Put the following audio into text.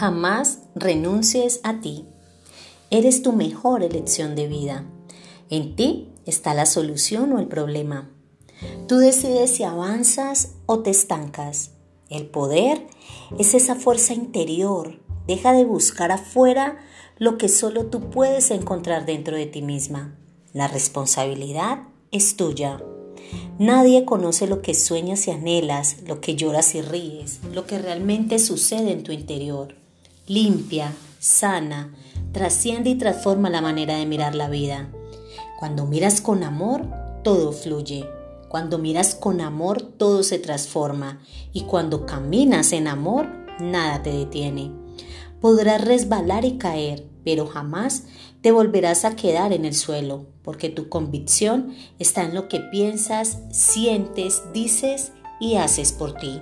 Jamás renuncies a ti. Eres tu mejor elección de vida. En ti está la solución o el problema. Tú decides si avanzas o te estancas. El poder es esa fuerza interior. Deja de buscar afuera lo que solo tú puedes encontrar dentro de ti misma. La responsabilidad es tuya. Nadie conoce lo que sueñas y anhelas, lo que lloras y ríes, lo que realmente sucede en tu interior. Limpia, sana, trasciende y transforma la manera de mirar la vida. Cuando miras con amor, todo fluye. Cuando miras con amor, todo se transforma. Y cuando caminas en amor, nada te detiene. Podrás resbalar y caer, pero jamás te volverás a quedar en el suelo, porque tu convicción está en lo que piensas, sientes, dices y haces por ti.